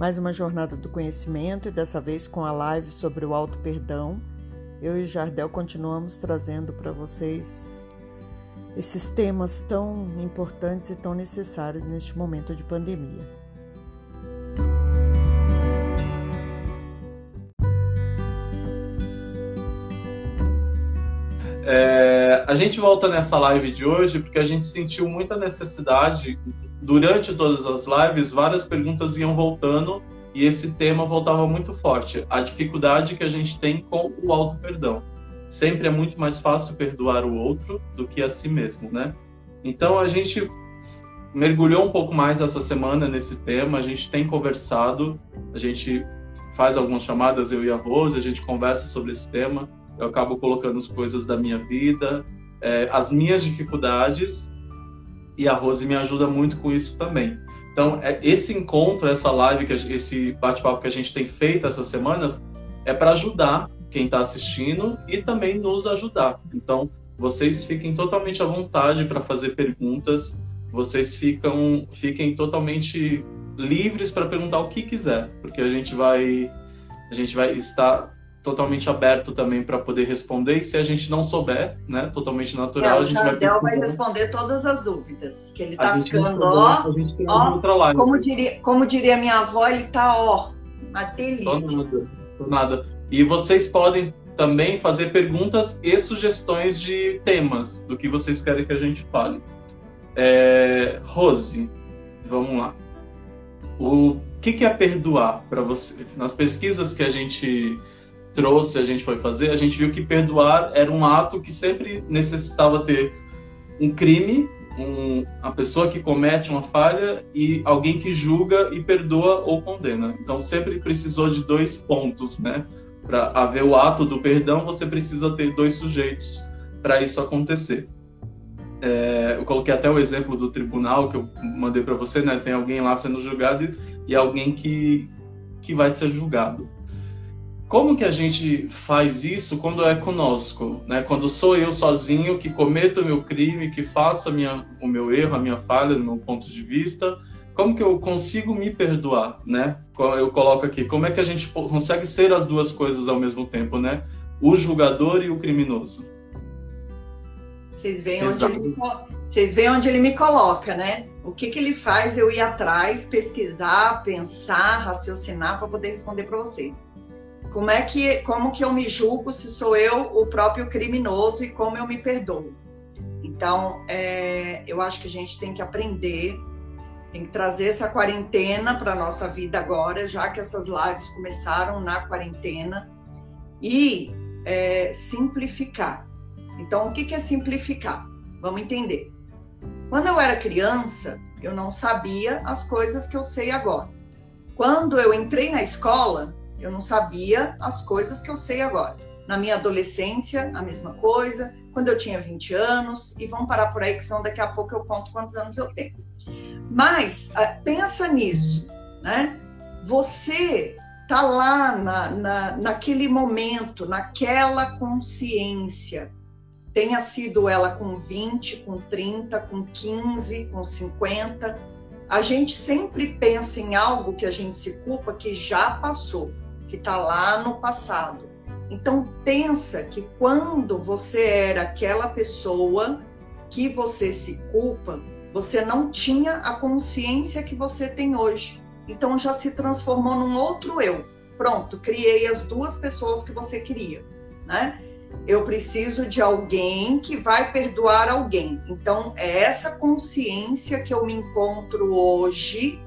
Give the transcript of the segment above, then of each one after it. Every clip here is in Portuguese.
mais uma jornada do conhecimento e dessa vez com a live sobre o auto perdão. Eu e o Jardel continuamos trazendo para vocês esses temas tão importantes e tão necessários neste momento de pandemia. É, a gente volta nessa live de hoje porque a gente sentiu muita necessidade. Durante todas as lives, várias perguntas iam voltando e esse tema voltava muito forte. A dificuldade que a gente tem com o auto-perdão. Sempre é muito mais fácil perdoar o outro do que a si mesmo, né? Então a gente mergulhou um pouco mais essa semana nesse tema, a gente tem conversado, a gente faz algumas chamadas, eu e a Rose, a gente conversa sobre esse tema eu acabo colocando as coisas da minha vida, é, as minhas dificuldades, e a Rose me ajuda muito com isso também. Então, é, esse encontro, essa live, que esse bate-papo que a gente tem feito essas semanas, é para ajudar quem está assistindo e também nos ajudar. Então, vocês fiquem totalmente à vontade para fazer perguntas, vocês ficam, fiquem totalmente livres para perguntar o que quiser, porque a gente vai, a gente vai estar totalmente aberto também para poder responder. E se a gente não souber, né, totalmente natural, é, a gente vai. O vai responder todas as dúvidas, que ele está ficando, ó, ó como diria, como diria minha avó, ele está ó, uma delícia. Nada, nada. E vocês podem também fazer perguntas e sugestões de temas do que vocês querem que a gente fale. É, Rose, vamos lá. O que, que é perdoar para você? Nas pesquisas que a gente trouxe, a gente foi fazer, a gente viu que perdoar era um ato que sempre necessitava ter um crime, um, a pessoa que comete uma falha e alguém que julga e perdoa ou condena. Então sempre precisou de dois pontos, né? Para haver o ato do perdão, você precisa ter dois sujeitos para isso acontecer. É, eu coloquei até o exemplo do tribunal que eu mandei para você, né? Tem alguém lá sendo julgado e alguém que, que vai ser julgado. Como que a gente faz isso quando é conosco, né? Quando sou eu sozinho que cometo o meu crime, que faço minha, o meu erro, a minha falha, no meu ponto de vista, como que eu consigo me perdoar, né? Eu coloco aqui, como é que a gente consegue ser as duas coisas ao mesmo tempo, né? O julgador e o criminoso. Vocês veem, onde ele, me, vocês veem onde ele me coloca, né? O que, que ele faz eu ir atrás, pesquisar, pensar, raciocinar para poder responder para vocês. Como é que, como que eu me julgo se sou eu o próprio criminoso e como eu me perdoo? Então, é, eu acho que a gente tem que aprender, tem que trazer essa quarentena para nossa vida agora, já que essas lives começaram na quarentena e é, simplificar. Então, o que, que é simplificar? Vamos entender. Quando eu era criança, eu não sabia as coisas que eu sei agora. Quando eu entrei na escola, eu não sabia as coisas que eu sei agora. Na minha adolescência, a mesma coisa. Quando eu tinha 20 anos, e vamos parar por aí, que senão daqui a pouco eu conto quantos anos eu tenho. Mas ah, pensa nisso, né? Você tá lá na, na, naquele momento, naquela consciência, tenha sido ela com 20, com 30, com 15, com 50, a gente sempre pensa em algo que a gente se culpa que já passou que está lá no passado. Então pensa que quando você era aquela pessoa que você se culpa, você não tinha a consciência que você tem hoje. Então já se transformou num outro eu. Pronto, criei as duas pessoas que você queria, né? Eu preciso de alguém que vai perdoar alguém. Então é essa consciência que eu me encontro hoje,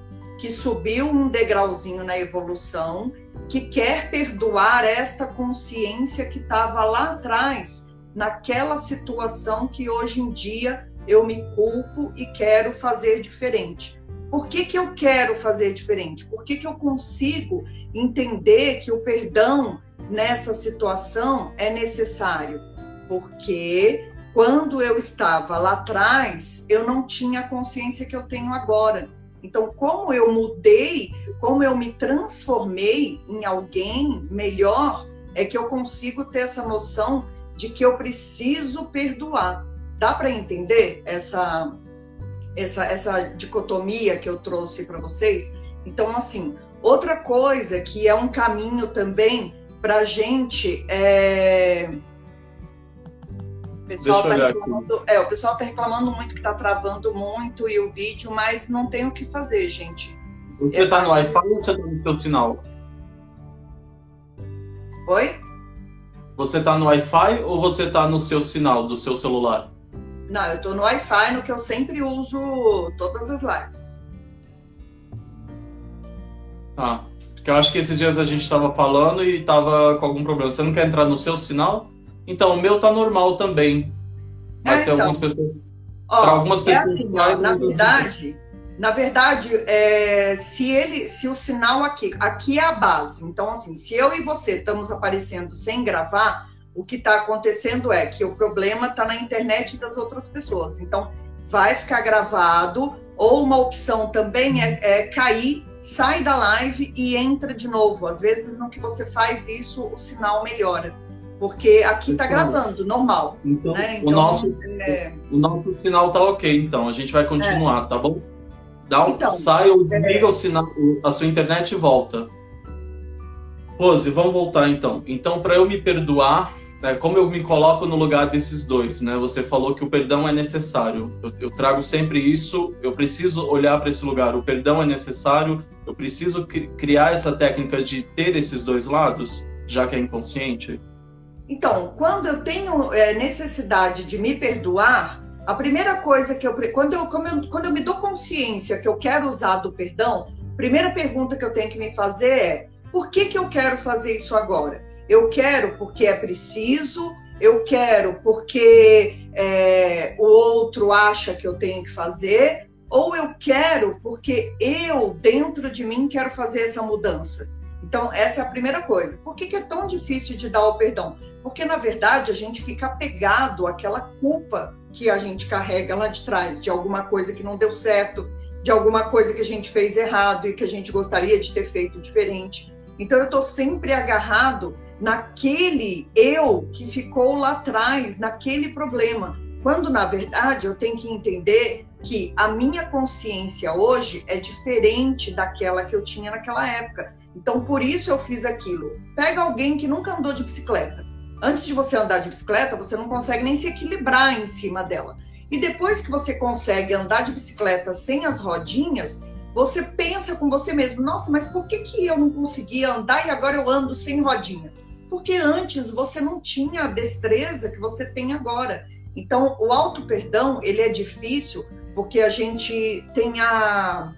que subiu um degrauzinho na evolução que quer perdoar esta consciência que estava lá atrás, naquela situação que hoje em dia eu me culpo e quero fazer diferente. Por que, que eu quero fazer diferente? Por que, que eu consigo entender que o perdão nessa situação é necessário? Porque quando eu estava lá atrás, eu não tinha a consciência que eu tenho agora. Então, como eu mudei, como eu me transformei em alguém melhor, é que eu consigo ter essa noção de que eu preciso perdoar. Dá para entender essa, essa, essa dicotomia que eu trouxe para vocês? Então, assim, Outra coisa que é um caminho também para a gente. É... O pessoal está reclamando, é, o pessoal tá reclamando muito que está travando muito e o vídeo, mas não tem o que fazer, gente. Você está no Wi-Fi ou você está no seu sinal? Oi? Você está no Wi-Fi ou você está no seu sinal do seu celular? Não, eu estou no Wi-Fi, no que eu sempre uso todas as lives. Ah, porque eu acho que esses dias a gente estava falando e estava com algum problema. Você não quer entrar no seu sinal? Então, o meu tá normal também. Mas é, tem então, algumas pessoas. Ó, algumas é pessoas é assim, ó, na verdade, na verdade, é, se ele, se o sinal aqui, aqui é a base. Então, assim, se eu e você estamos aparecendo sem gravar, o que está acontecendo é que o problema está na internet das outras pessoas. Então, vai ficar gravado. Ou uma opção também é, é cair, sai da live e entra de novo. Às vezes, no que você faz isso, o sinal melhora porque aqui está gravando, normal. Então, né? então o, nosso, é... o nosso sinal está ok, então a gente vai continuar, é. tá bom? Dá um, então, sai ou desliga é... o sinal, a sua internet e volta. Rose, vamos voltar então. Então, para eu me perdoar, né, como eu me coloco no lugar desses dois, né? Você falou que o perdão é necessário. Eu, eu trago sempre isso. Eu preciso olhar para esse lugar. O perdão é necessário. Eu preciso criar essa técnica de ter esses dois lados, já que é inconsciente. Então, quando eu tenho é, necessidade de me perdoar, a primeira coisa que eu quando, eu eu quando eu me dou consciência que eu quero usar do perdão, a primeira pergunta que eu tenho que me fazer é: por que, que eu quero fazer isso agora? Eu quero porque é preciso, eu quero porque é, o outro acha que eu tenho que fazer, ou eu quero porque eu, dentro de mim, quero fazer essa mudança. Então, essa é a primeira coisa. Por que, que é tão difícil de dar o perdão? Porque, na verdade, a gente fica apegado àquela culpa que a gente carrega lá de trás, de alguma coisa que não deu certo, de alguma coisa que a gente fez errado e que a gente gostaria de ter feito diferente. Então, eu estou sempre agarrado naquele eu que ficou lá atrás, naquele problema. Quando, na verdade, eu tenho que entender que a minha consciência hoje é diferente daquela que eu tinha naquela época. Então, por isso eu fiz aquilo. Pega alguém que nunca andou de bicicleta antes de você andar de bicicleta, você não consegue nem se equilibrar em cima dela. E depois que você consegue andar de bicicleta sem as rodinhas, você pensa com você mesmo: nossa, mas por que, que eu não conseguia andar e agora eu ando sem rodinha? Porque antes você não tinha a destreza que você tem agora. Então, o auto-perdão, ele é difícil porque a gente tem a,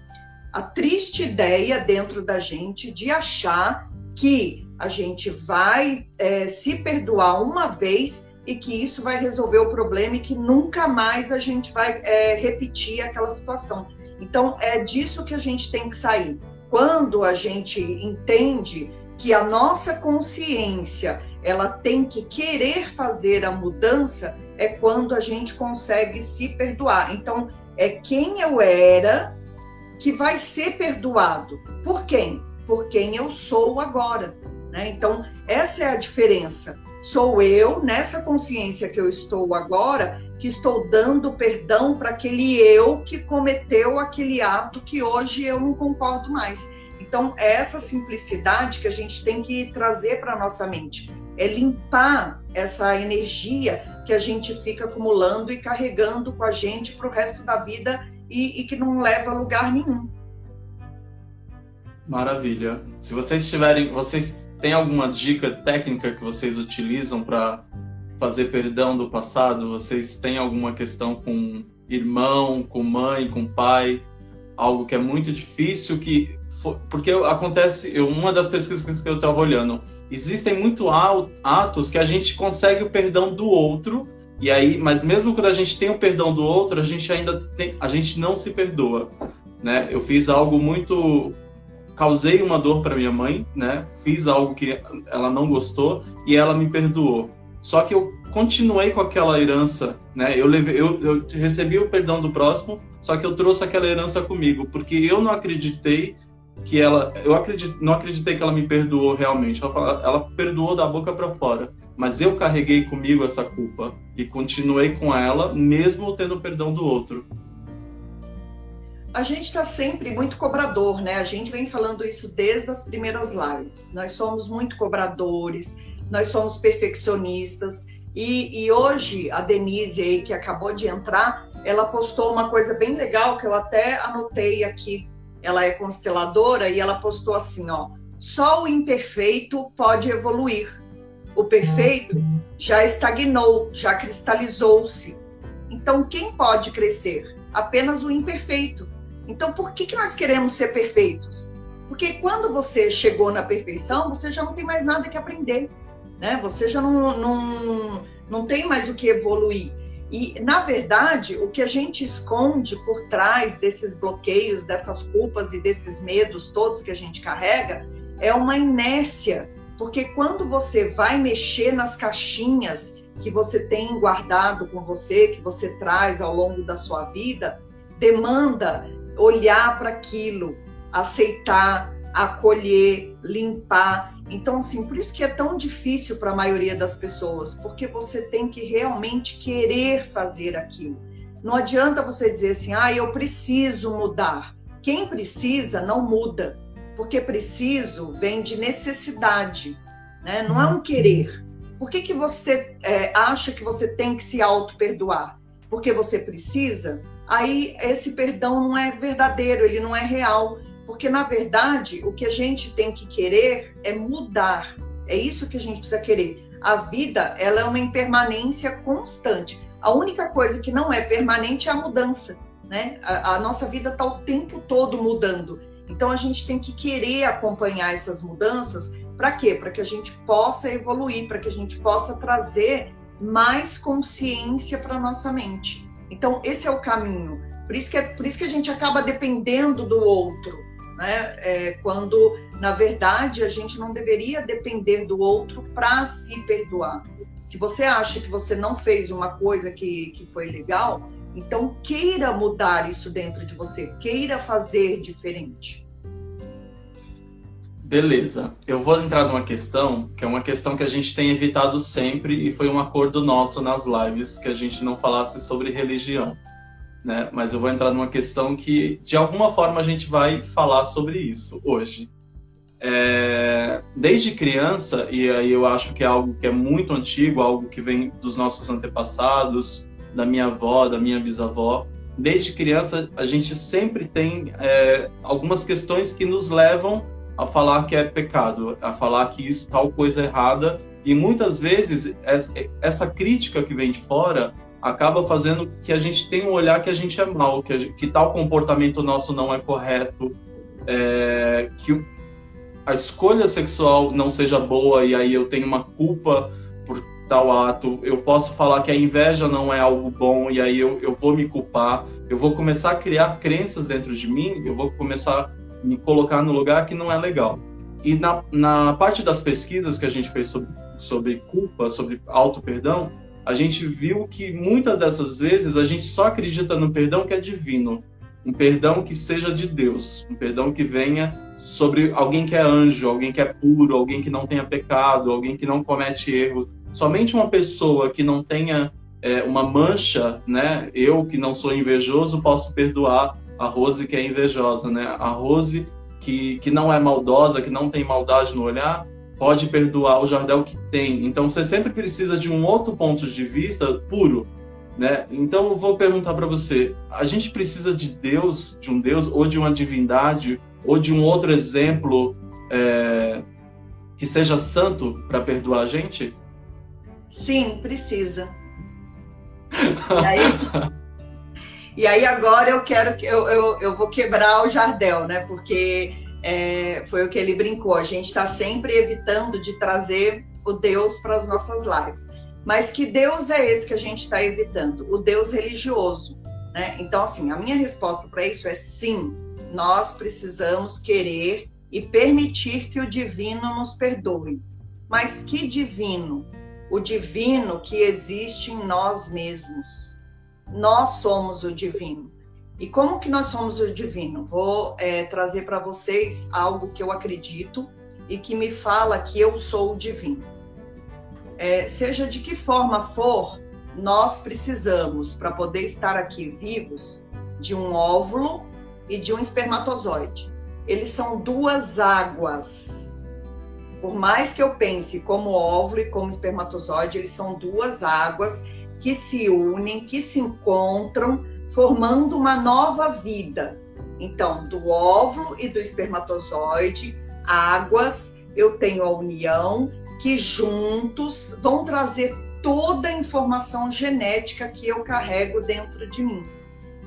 a triste ideia dentro da gente de achar que a gente vai é, se perdoar uma vez e que isso vai resolver o problema e que nunca mais a gente vai é, repetir aquela situação. Então, é disso que a gente tem que sair. Quando a gente entende que a nossa consciência ela tem que querer fazer a mudança, é quando a gente consegue se perdoar. Então, é quem eu era que vai ser perdoado. Por quem? Por quem eu sou agora. Né? Então, essa é a diferença. Sou eu, nessa consciência que eu estou agora, que estou dando perdão para aquele eu que cometeu aquele ato que hoje eu não concordo mais. Então, é essa simplicidade que a gente tem que trazer para a nossa mente. É limpar essa energia que a gente fica acumulando e carregando com a gente para o resto da vida e, e que não leva a lugar nenhum. Maravilha. Se vocês tiverem, vocês tem alguma dica técnica que vocês utilizam para fazer perdão do passado? Vocês têm alguma questão com irmão, com mãe, com pai? Algo que é muito difícil que porque acontece, uma das pesquisas que eu estava olhando, existem muito atos que a gente consegue o perdão do outro e aí, mas mesmo quando a gente tem o perdão do outro, a gente ainda tem, a gente não se perdoa, né? Eu fiz algo muito causei uma dor para minha mãe, né? Fiz algo que ela não gostou e ela me perdoou. Só que eu continuei com aquela herança, né? Eu, levei, eu, eu recebi o perdão do próximo, só que eu trouxe aquela herança comigo, porque eu não acreditei que ela, eu acredito, não acreditei que ela me perdoou realmente. Ela, ela perdoou da boca para fora, mas eu carreguei comigo essa culpa e continuei com ela, mesmo tendo perdão do outro. a gente está sempre muito cobrador, né? A gente vem falando isso desde as primeiras lives. Nós somos muito cobradores, nós somos perfeccionistas. E, e, hoje a Denise aí, que acabou de entrar, ela postou uma coisa bem legal que eu até anotei aqui. Ela é consteladora e ela postou assim, ó: só o imperfeito pode evoluir. O perfeito já estagnou, já cristalizou-se. Então, quem pode crescer? Apenas o imperfeito. Então, por que, que nós queremos ser perfeitos? Porque quando você chegou na perfeição, você já não tem mais nada que aprender né? Você já não, não, não tem mais o que evoluir. E, na verdade, o que a gente esconde por trás desses bloqueios, dessas culpas e desses medos todos que a gente carrega, é uma inércia. Porque quando você vai mexer nas caixinhas que você tem guardado com você, que você traz ao longo da sua vida, demanda olhar para aquilo, aceitar, acolher, limpar então, assim, por isso que é tão difícil para a maioria das pessoas, porque você tem que realmente querer fazer aquilo. Não adianta você dizer assim, ah, eu preciso mudar. Quem precisa não muda, porque preciso vem de necessidade, né? não é um querer. Por que, que você é, acha que você tem que se auto-perdoar? Porque você precisa? Aí esse perdão não é verdadeiro, ele não é real porque, na verdade, o que a gente tem que querer é mudar. É isso que a gente precisa querer. A vida, ela é uma impermanência constante. A única coisa que não é permanente é a mudança, né? A, a nossa vida está o tempo todo mudando. Então, a gente tem que querer acompanhar essas mudanças. Para quê? Para que a gente possa evoluir, para que a gente possa trazer mais consciência para nossa mente. Então, esse é o caminho. Por isso, que é, por isso que a gente acaba dependendo do outro né? É, quando, na verdade, a gente não deveria depender do outro para se perdoar. Se você acha que você não fez uma coisa que, que foi legal, então queira mudar isso dentro de você, queira fazer diferente. Beleza, eu vou entrar numa questão que é uma questão que a gente tem evitado sempre e foi um acordo nosso nas lives que a gente não falasse sobre religião né? Mas eu vou entrar numa questão que, de alguma forma, a gente vai falar sobre isso hoje. É, desde criança, e aí eu acho que é algo que é muito antigo, algo que vem dos nossos antepassados, da minha avó, da minha bisavó, desde criança a gente sempre tem é, algumas questões que nos levam a falar que é pecado, a falar que isso tal coisa é errada, e muitas vezes essa crítica que vem de fora acaba fazendo que a gente tenha um olhar que a gente é mal, que, gente, que tal comportamento nosso não é correto, é, que a escolha sexual não seja boa e aí eu tenho uma culpa tal ato. Eu posso falar que a inveja não é algo bom e aí eu, eu vou me culpar. Eu vou começar a criar crenças dentro de mim, eu vou começar a me colocar no lugar que não é legal. E na, na parte das pesquisas que a gente fez sobre, sobre culpa, sobre auto-perdão, a gente viu que muitas dessas vezes a gente só acredita no perdão que é divino, um perdão que seja de Deus, um perdão que venha sobre alguém que é anjo, alguém que é puro, alguém que não tenha pecado, alguém que não comete erros. Somente uma pessoa que não tenha é, uma mancha, né? Eu que não sou invejoso posso perdoar a Rose que é invejosa, né? A Rose que, que não é maldosa, que não tem maldade no olhar, pode perdoar o Jardel que tem. Então você sempre precisa de um outro ponto de vista puro, né? Então eu vou perguntar para você: a gente precisa de Deus, de um Deus ou de uma divindade ou de um outro exemplo é, que seja santo para perdoar a gente? Sim, precisa. E aí, e aí agora eu quero que eu, eu, eu vou quebrar o Jardel, né? Porque é, foi o que ele brincou. A gente está sempre evitando de trazer o Deus para as nossas lives. Mas que Deus é esse que a gente está evitando? O Deus religioso. Né? Então, assim, a minha resposta para isso é sim, nós precisamos querer e permitir que o divino nos perdoe. Mas que divino? O divino que existe em nós mesmos. Nós somos o divino. E como que nós somos o divino? Vou é, trazer para vocês algo que eu acredito e que me fala que eu sou o divino. É, seja de que forma for, nós precisamos, para poder estar aqui vivos, de um óvulo e de um espermatozoide. Eles são duas águas. Por mais que eu pense como óvulo e como espermatozoide, eles são duas águas que se unem, que se encontram, formando uma nova vida. Então, do óvulo e do espermatozoide, águas, eu tenho a união que juntos vão trazer toda a informação genética que eu carrego dentro de mim.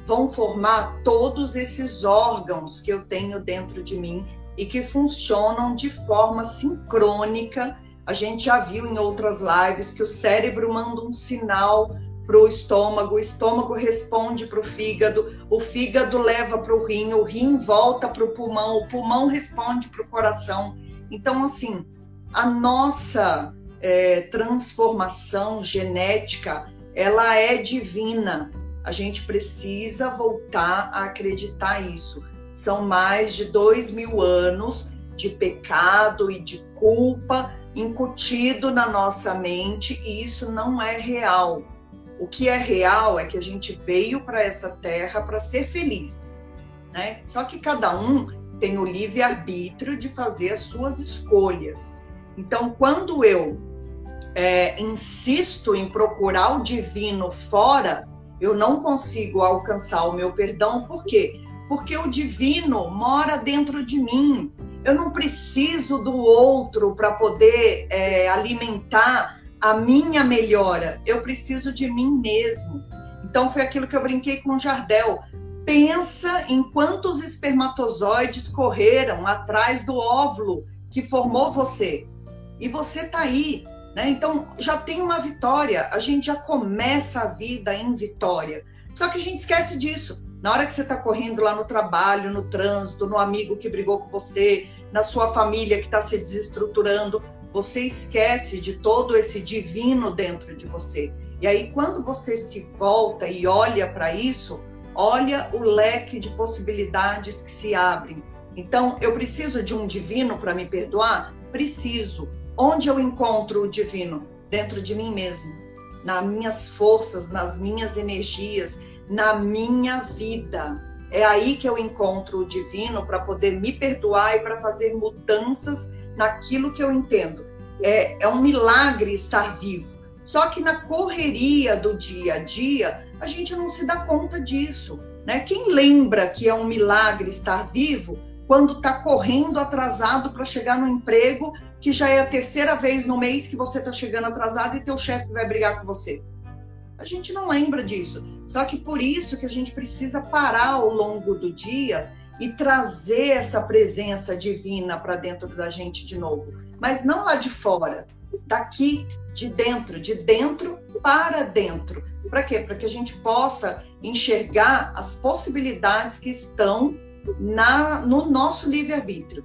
Vão formar todos esses órgãos que eu tenho dentro de mim e que funcionam de forma sincrônica. A gente já viu em outras lives que o cérebro manda um sinal para o estômago, o estômago responde para o fígado, o fígado leva para o rim, o rim volta para o pulmão, o pulmão responde para o coração. Então, assim, a nossa é, transformação genética, ela é divina. A gente precisa voltar a acreditar isso. São mais de dois mil anos de pecado e de culpa incutido na nossa mente e isso não é real. O que é real é que a gente veio para essa terra para ser feliz, né? Só que cada um tem o livre arbítrio de fazer as suas escolhas. Então, quando eu é, insisto em procurar o divino fora, eu não consigo alcançar o meu perdão, por quê? Porque o divino mora dentro de mim. Eu não preciso do outro para poder é, alimentar a minha melhora, eu preciso de mim mesmo. Então foi aquilo que eu brinquei com o Jardel. Pensa em quantos espermatozoides correram atrás do óvulo que formou você. E você está aí, né? Então já tem uma vitória. A gente já começa a vida em vitória. Só que a gente esquece disso. Na hora que você está correndo lá no trabalho, no trânsito, no amigo que brigou com você, na sua família que está se desestruturando, você esquece de todo esse divino dentro de você. E aí, quando você se volta e olha para isso, olha o leque de possibilidades que se abrem. Então, eu preciso de um divino para me perdoar? Preciso. Onde eu encontro o divino? Dentro de mim mesmo, nas minhas forças, nas minhas energias, na minha vida. É aí que eu encontro o divino para poder me perdoar e para fazer mudanças naquilo que eu entendo. É, é um milagre estar vivo. Só que na correria do dia a dia, a gente não se dá conta disso. Né? Quem lembra que é um milagre estar vivo quando está correndo atrasado para chegar no emprego, que já é a terceira vez no mês que você está chegando atrasado e teu chefe vai brigar com você? A gente não lembra disso. Só que por isso que a gente precisa parar ao longo do dia e trazer essa presença divina para dentro da gente de novo. Mas não lá de fora, daqui de dentro, de dentro para dentro. Para quê? Para que a gente possa enxergar as possibilidades que estão na, no nosso livre-arbítrio.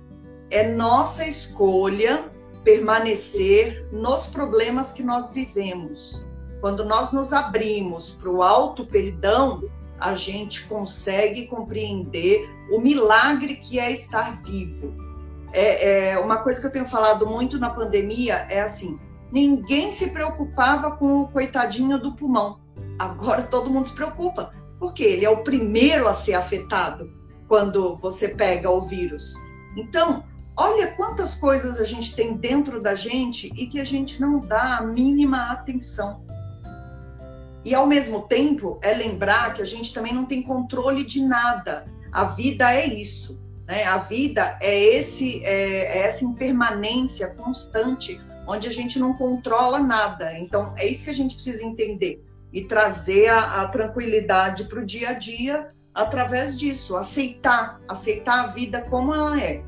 É nossa escolha permanecer nos problemas que nós vivemos. Quando nós nos abrimos para o auto perdão, a gente consegue compreender o milagre que é estar vivo. É, é, uma coisa que eu tenho falado muito na pandemia é assim: ninguém se preocupava com o coitadinho do pulmão. Agora todo mundo se preocupa, porque ele é o primeiro a ser afetado quando você pega o vírus. Então, olha quantas coisas a gente tem dentro da gente e que a gente não dá a mínima atenção. E ao mesmo tempo, é lembrar que a gente também não tem controle de nada. A vida é isso. Né? A vida é, esse, é, é essa impermanência constante, onde a gente não controla nada. Então, é isso que a gente precisa entender e trazer a, a tranquilidade para o dia a dia através disso, aceitar, aceitar a vida como ela é.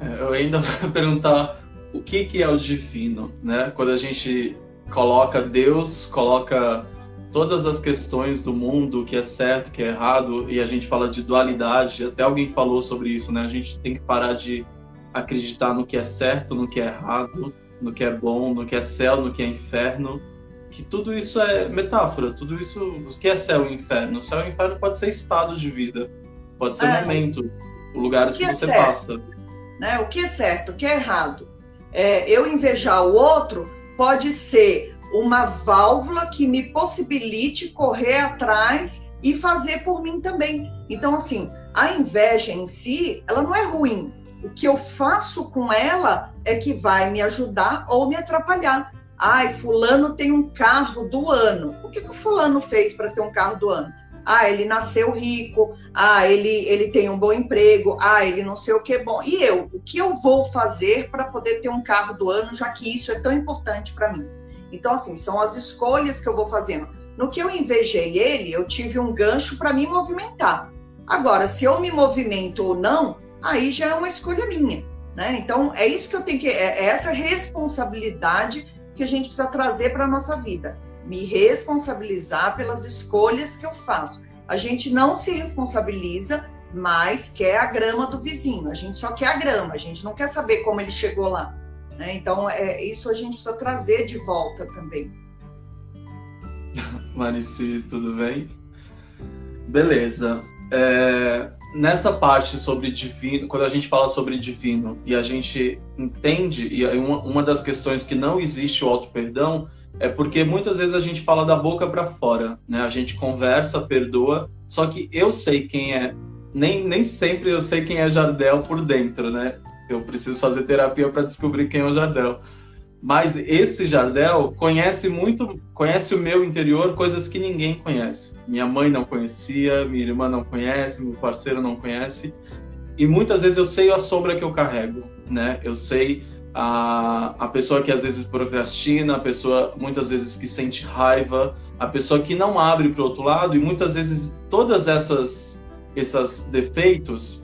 é eu ainda vou perguntar o que, que é o divino, né? Quando a gente coloca Deus, coloca todas as questões do mundo, o que é certo, o que é errado, e a gente fala de dualidade, até alguém falou sobre isso, né? A gente tem que parar de acreditar no que é certo, no que é errado, no que é bom, no que é céu, no que é inferno, que tudo isso é metáfora, tudo isso, o que é céu e inferno? O céu e inferno pode ser estado de vida, pode ser é. momento, lugares que, que é você certo, passa. Né? O que é certo, o que é errado? É, eu invejar o outro pode ser uma válvula que me possibilite correr atrás e fazer por mim também. Então, assim, a inveja em si, ela não é ruim. O que eu faço com ela é que vai me ajudar ou me atrapalhar. Ai, fulano tem um carro do ano. O que, que o fulano fez para ter um carro do ano? Ah, ele nasceu rico. Ah, ele, ele tem um bom emprego. Ah, ele não sei o que. Bom, e eu? O que eu vou fazer para poder ter um carro do ano, já que isso é tão importante para mim? Então, assim, são as escolhas que eu vou fazendo. No que eu invejei ele, eu tive um gancho para me movimentar. Agora, se eu me movimento ou não, aí já é uma escolha minha. Né? Então, é isso que eu tenho que. É, é essa responsabilidade que a gente precisa trazer para a nossa vida. Me responsabilizar pelas escolhas que eu faço. A gente não se responsabiliza, mas quer a grama do vizinho. A gente só quer a grama, a gente não quer saber como ele chegou lá. Né? Então, é, isso a gente precisa trazer de volta também. Marici, tudo bem? Beleza. É, nessa parte sobre divino, quando a gente fala sobre divino e a gente entende, e uma, uma das questões que não existe o auto-perdão é porque muitas vezes a gente fala da boca para fora, né? A gente conversa, perdoa, só que eu sei quem é, nem, nem sempre eu sei quem é Jardel por dentro, né? Eu preciso fazer terapia para descobrir quem é o Jardel. Mas esse Jardel conhece muito, conhece o meu interior, coisas que ninguém conhece. Minha mãe não conhecia, minha irmã não conhece, meu parceiro não conhece. E muitas vezes eu sei a sombra que eu carrego, né? Eu sei a, a pessoa que às vezes procrastina, a pessoa muitas vezes que sente raiva, a pessoa que não abre para o outro lado e muitas vezes todas essas esses defeitos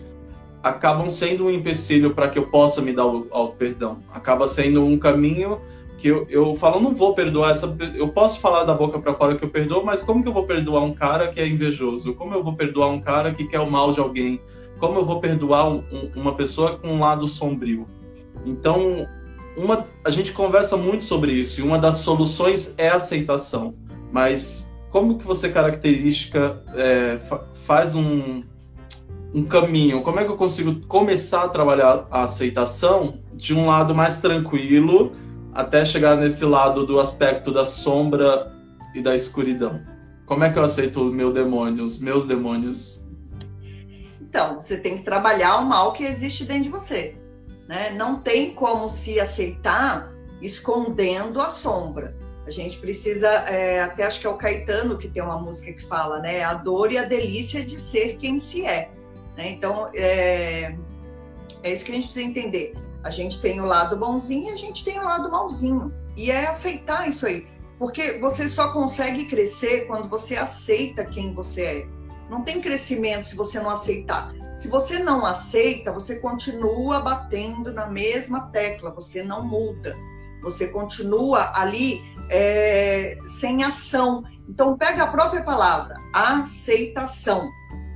acabam sendo um empecilho para que eu possa me dar o, o perdão. Acaba sendo um caminho que eu, eu falo, não vou perdoar essa. Eu posso falar da boca para fora que eu perdoo, mas como que eu vou perdoar um cara que é invejoso? Como eu vou perdoar um cara que quer o mal de alguém? Como eu vou perdoar um, uma pessoa com um lado sombrio? Então, uma, a gente conversa muito sobre isso e uma das soluções é aceitação. Mas como que você característica é, faz um, um caminho, como é que eu consigo começar a trabalhar a aceitação de um lado mais tranquilo até chegar nesse lado do aspecto da sombra e da escuridão? Como é que eu aceito o meu demônio, os meus demônios? Então, você tem que trabalhar o mal que existe dentro de você. Né? Não tem como se aceitar escondendo a sombra. A gente precisa, é, até acho que é o Caetano que tem uma música que fala, né? A dor e a delícia de ser quem se é. Né? Então, é, é isso que a gente precisa entender. A gente tem o lado bonzinho e a gente tem o lado malzinho. E é aceitar isso aí. Porque você só consegue crescer quando você aceita quem você é. Não tem crescimento se você não aceitar. Se você não aceita, você continua batendo na mesma tecla, você não muda. Você continua ali é, sem ação. Então, pega a própria palavra, aceitação.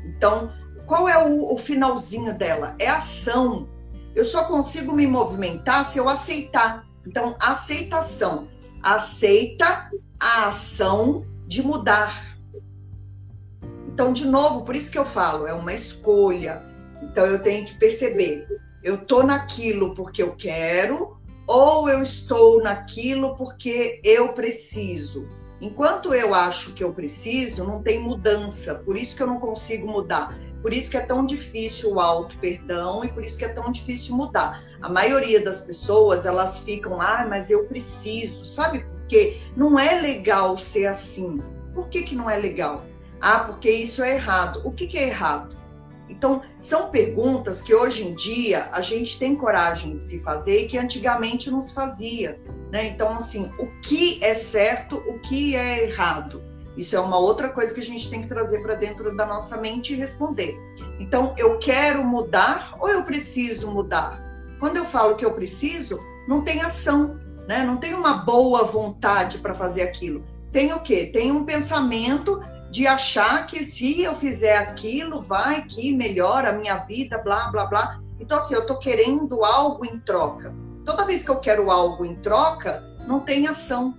Então, qual é o, o finalzinho dela? É ação. Eu só consigo me movimentar se eu aceitar. Então, aceitação. Aceita a ação de mudar. Então, de novo, por isso que eu falo, é uma escolha. Então, eu tenho que perceber: eu estou naquilo porque eu quero, ou eu estou naquilo porque eu preciso. Enquanto eu acho que eu preciso, não tem mudança. Por isso que eu não consigo mudar. Por isso que é tão difícil o auto perdão e por isso que é tão difícil mudar. A maioria das pessoas, elas ficam, ah, mas eu preciso. Sabe por quê? Não é legal ser assim. Por que, que não é legal? Ah, porque isso é errado. O que, que é errado? Então, são perguntas que hoje em dia a gente tem coragem de se fazer e que antigamente não se fazia. Né? Então, assim, o que é certo, o que é errado? Isso é uma outra coisa que a gente tem que trazer para dentro da nossa mente e responder. Então, eu quero mudar ou eu preciso mudar? Quando eu falo que eu preciso, não tem ação, né? Não tem uma boa vontade para fazer aquilo. Tem o quê? Tem um pensamento de achar que se eu fizer aquilo, vai que melhora a minha vida, blá, blá, blá. Então, assim, eu estou querendo algo em troca. Toda vez que eu quero algo em troca, não tem ação,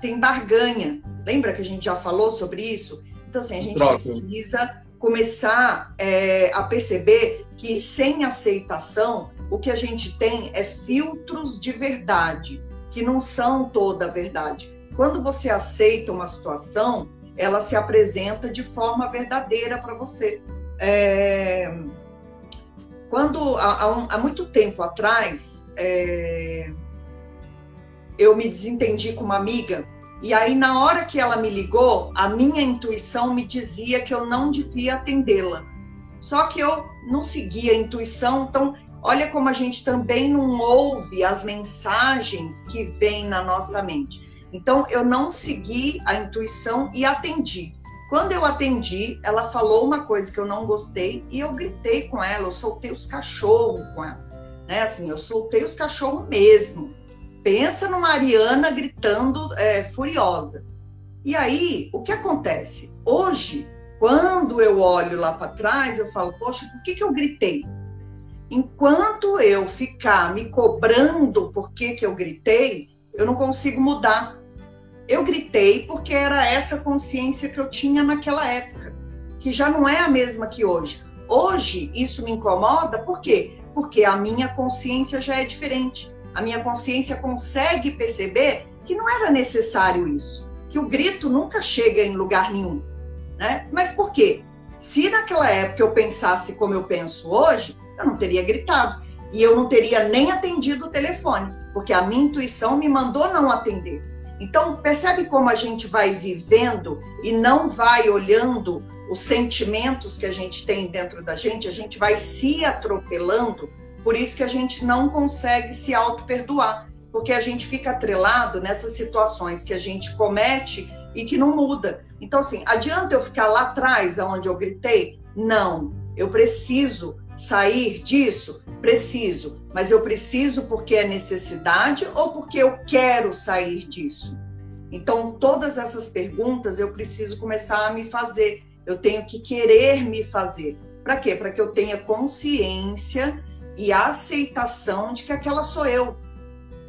tem barganha. Lembra que a gente já falou sobre isso? Então, assim, a gente Troca. precisa começar é, a perceber que sem aceitação, o que a gente tem é filtros de verdade, que não são toda a verdade. Quando você aceita uma situação, ela se apresenta de forma verdadeira para você. É... Quando, há, há, muito tempo atrás, é... eu me desentendi com uma amiga, e aí, na hora que ela me ligou, a minha intuição me dizia que eu não devia atendê-la. Só que eu não seguia a intuição, então olha como a gente também não ouve as mensagens que vêm na nossa mente. Então eu não segui a intuição e atendi. Quando eu atendi, ela falou uma coisa que eu não gostei e eu gritei com ela, eu soltei os cachorros com ela. Né? Assim, eu soltei os cachorros mesmo. Pensa no Mariana gritando é, furiosa. E aí, o que acontece? Hoje, quando eu olho lá para trás, eu falo, poxa, por que, que eu gritei? Enquanto eu ficar me cobrando por que, que eu gritei, eu não consigo mudar. Eu gritei porque era essa consciência que eu tinha naquela época, que já não é a mesma que hoje. Hoje, isso me incomoda, por quê? Porque a minha consciência já é diferente. A minha consciência consegue perceber que não era necessário isso, que o grito nunca chega em lugar nenhum né? Mas por quê? Se naquela época eu pensasse como eu penso hoje, eu não teria gritado. E eu não teria nem atendido o telefone, porque a minha intuição me mandou não atender. Então, percebe como a gente vai vivendo e não vai olhando os sentimentos que a gente tem dentro da gente, a gente vai se atropelando, por isso que a gente não consegue se auto-perdoar, porque a gente fica atrelado nessas situações que a gente comete e que não muda. Então, assim, adianta eu ficar lá atrás, aonde eu gritei? Não, eu preciso sair disso? Preciso, mas eu preciso porque é necessidade ou porque eu quero sair disso? Então, todas essas perguntas eu preciso começar a me fazer. Eu tenho que querer me fazer. Para quê? Para que eu tenha consciência e aceitação de que aquela sou eu.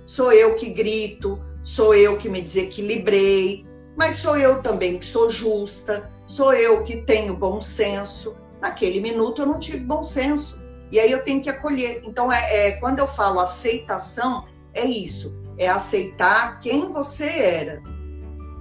Sou eu que grito, sou eu que me desequilibrei, mas sou eu também que sou justa, sou eu que tenho bom senso. Naquele minuto eu não tive bom senso. E aí eu tenho que acolher. Então, é, é quando eu falo aceitação, é isso. É aceitar quem você era.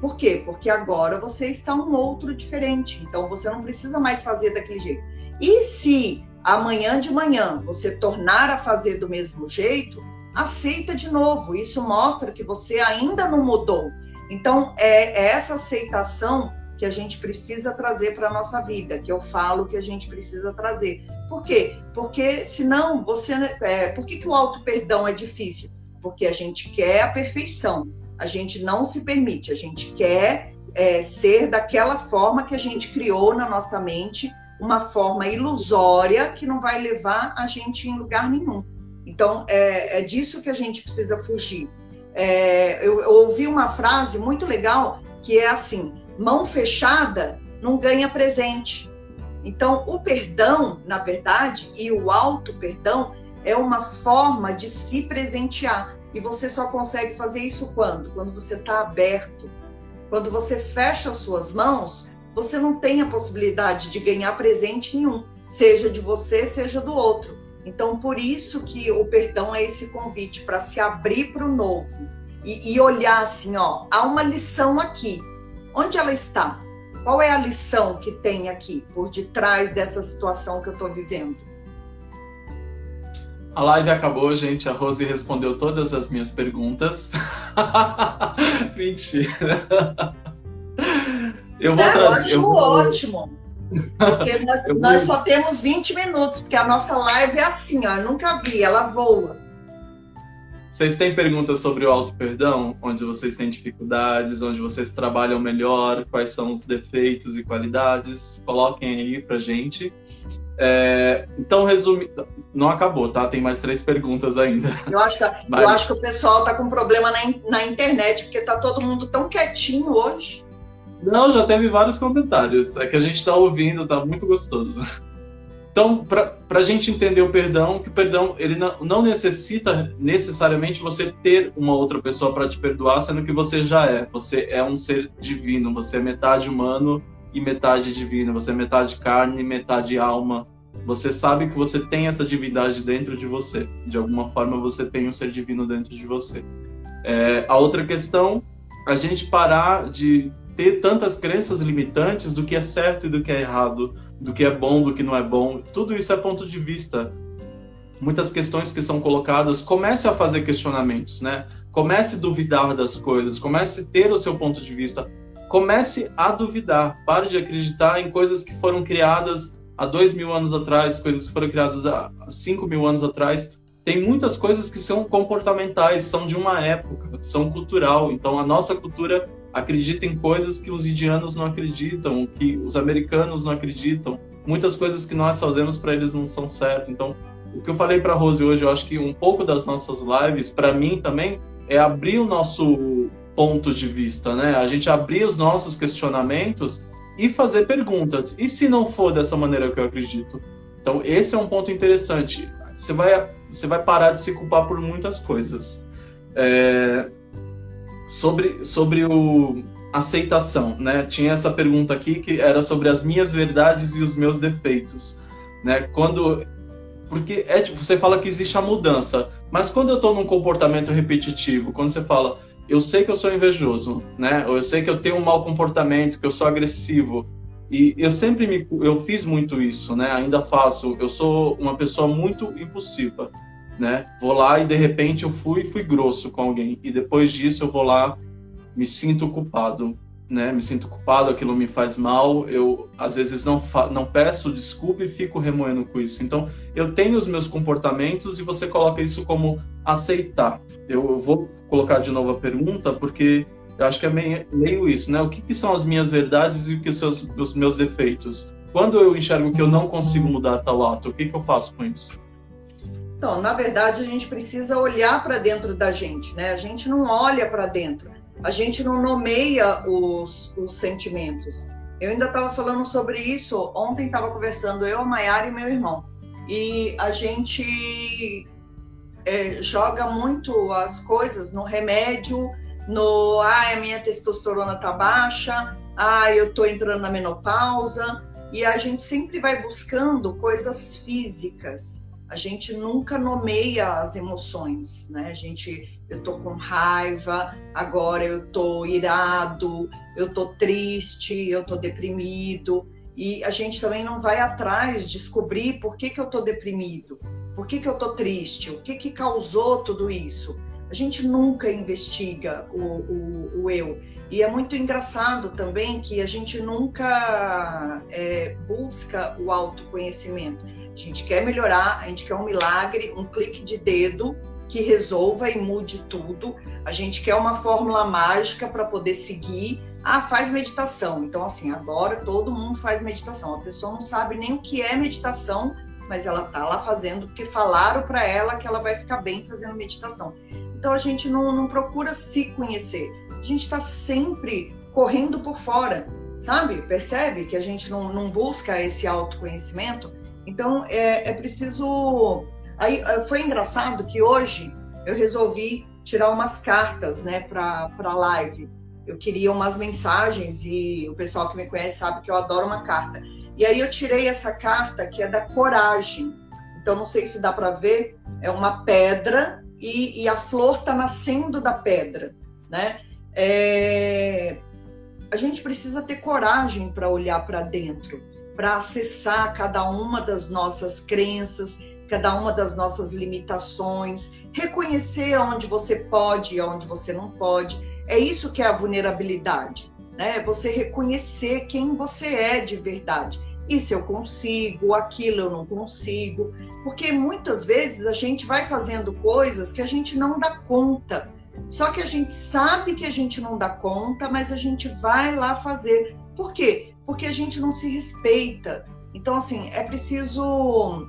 Por quê? Porque agora você está um outro diferente. Então você não precisa mais fazer daquele jeito. E se amanhã de manhã você tornar a fazer do mesmo jeito, aceita de novo. Isso mostra que você ainda não mudou. Então, é, é essa aceitação que a gente precisa trazer para a nossa vida, que eu falo que a gente precisa trazer. Por quê? Porque senão você. É, por que, que o auto-perdão é difícil? Porque a gente quer a perfeição, a gente não se permite, a gente quer é, ser daquela forma que a gente criou na nossa mente, uma forma ilusória que não vai levar a gente em lugar nenhum. Então, é, é disso que a gente precisa fugir. É, eu, eu ouvi uma frase muito legal que é assim: mão fechada não ganha presente. Então, o perdão, na verdade, e o auto perdão é uma forma de se presentear. E você só consegue fazer isso quando? Quando você está aberto. Quando você fecha as suas mãos, você não tem a possibilidade de ganhar presente nenhum, seja de você, seja do outro. Então, por isso que o perdão é esse convite para se abrir para o novo e, e, olhar assim, ó, há uma lição aqui. Onde ela está? Qual é a lição que tem aqui por detrás dessa situação que eu estou vivendo? A live acabou, gente. A Rose respondeu todas as minhas perguntas. Mentira. Eu vou é, trazer. Eu acho eu vou... ótimo. Porque nós, nós só temos 20 minutos, porque a nossa live é assim, ó, eu nunca vi, ela voa. Vocês têm perguntas sobre o auto-perdão? Onde vocês têm dificuldades, onde vocês trabalham melhor, quais são os defeitos e qualidades? Coloquem aí pra gente. É, então, resumindo, não acabou, tá? Tem mais três perguntas ainda. Eu acho que, Mas... eu acho que o pessoal tá com problema na, na internet, porque tá todo mundo tão quietinho hoje. Não, já teve vários comentários. É que a gente está ouvindo, tá muito gostoso. Então, para a gente entender o perdão, que o perdão ele não, não necessita necessariamente você ter uma outra pessoa para te perdoar, sendo que você já é. Você é um ser divino, você é metade humano e metade divino, você é metade carne e metade alma. Você sabe que você tem essa divindade dentro de você. De alguma forma, você tem um ser divino dentro de você. É, a outra questão, a gente parar de ter tantas crenças limitantes do que é certo e do que é errado, do que é bom, do que não é bom. Tudo isso é ponto de vista. Muitas questões que são colocadas, comece a fazer questionamentos, né? Comece a duvidar das coisas, comece a ter o seu ponto de vista, comece a duvidar. Pare de acreditar em coisas que foram criadas há dois mil anos atrás, coisas que foram criadas há cinco mil anos atrás. Tem muitas coisas que são comportamentais, são de uma época, são cultural. Então a nossa cultura acredita em coisas que os indianos não acreditam, que os americanos não acreditam. Muitas coisas que nós fazemos para eles não são certas. Então, o que eu falei para Rose hoje, eu acho que um pouco das nossas lives, para mim também, é abrir o nosso ponto de vista, né? A gente abrir os nossos questionamentos e fazer perguntas. E se não for dessa maneira que eu acredito? Então, esse é um ponto interessante. Você vai, você vai parar de se culpar por muitas coisas. É, sobre, sobre o aceitação, né? Tinha essa pergunta aqui que era sobre as minhas verdades e os meus defeitos, né? Quando porque é tipo, você fala que existe a mudança, mas quando eu estou num comportamento repetitivo, quando você fala, eu sei que eu sou invejoso, né? Ou eu sei que eu tenho um mau comportamento, que eu sou agressivo, e eu sempre me eu fiz muito isso, né? Ainda faço. Eu sou uma pessoa muito impulsiva né? Vou lá e de repente eu fui fui grosso com alguém e depois disso eu vou lá me sinto culpado, né? Me sinto culpado, aquilo me faz mal. Eu às vezes não não peço desculpa e fico remoendo com isso. Então eu tenho os meus comportamentos e você coloca isso como aceitar. Eu vou colocar de novo a pergunta porque eu acho que é meio, isso, né? O que, que, são as minhas verdades e o que são os, os meus defeitos? Quando eu enxergo que eu não consigo mudar tal ato, o que, que eu faço com isso? Então, na verdade, a gente precisa olhar para dentro da gente, né? A gente não olha para dentro, a gente não nomeia os, os sentimentos. Eu ainda estava falando sobre isso, ontem estava conversando eu, a Maiara e meu irmão. E a gente é, joga muito as coisas no remédio, no ah, a minha testosterona tá baixa, ah, eu tô entrando na menopausa, e a gente sempre vai buscando coisas físicas a gente nunca nomeia as emoções, né? A gente, eu tô com raiva, agora eu tô irado, eu tô triste, eu tô deprimido. E a gente também não vai atrás descobrir por que, que eu tô deprimido, por que, que eu tô triste, o que, que causou tudo isso. A gente nunca investiga o, o, o eu. E é muito engraçado também que a gente nunca é, busca o autoconhecimento a gente quer melhorar, a gente quer um milagre, um clique de dedo que resolva e mude tudo. A gente quer uma fórmula mágica para poder seguir. Ah, faz meditação. Então, assim, agora todo mundo faz meditação. A pessoa não sabe nem o que é meditação, mas ela tá lá fazendo porque falaram para ela que ela vai ficar bem fazendo meditação. Então, a gente não, não procura se conhecer. A gente está sempre correndo por fora, sabe? Percebe que a gente não, não busca esse autoconhecimento? Então é, é preciso. Aí eh, foi engraçado que hoje eu resolvi tirar umas cartas, né, para para live. Eu queria umas mensagens e o pessoal que me conhece sabe que eu adoro uma carta. E aí eu tirei essa carta que é da coragem. Então não sei se dá para ver, é uma pedra e, e, a flor está nascendo da pedra, né? É... A gente precisa ter coragem para olhar para dentro para acessar cada uma das nossas crenças, cada uma das nossas limitações, reconhecer onde você pode e onde você não pode. É isso que é a vulnerabilidade, né? É você reconhecer quem você é de verdade. Isso eu consigo, aquilo eu não consigo, porque muitas vezes a gente vai fazendo coisas que a gente não dá conta. Só que a gente sabe que a gente não dá conta, mas a gente vai lá fazer. Por quê? Porque a gente não se respeita. Então, assim, é preciso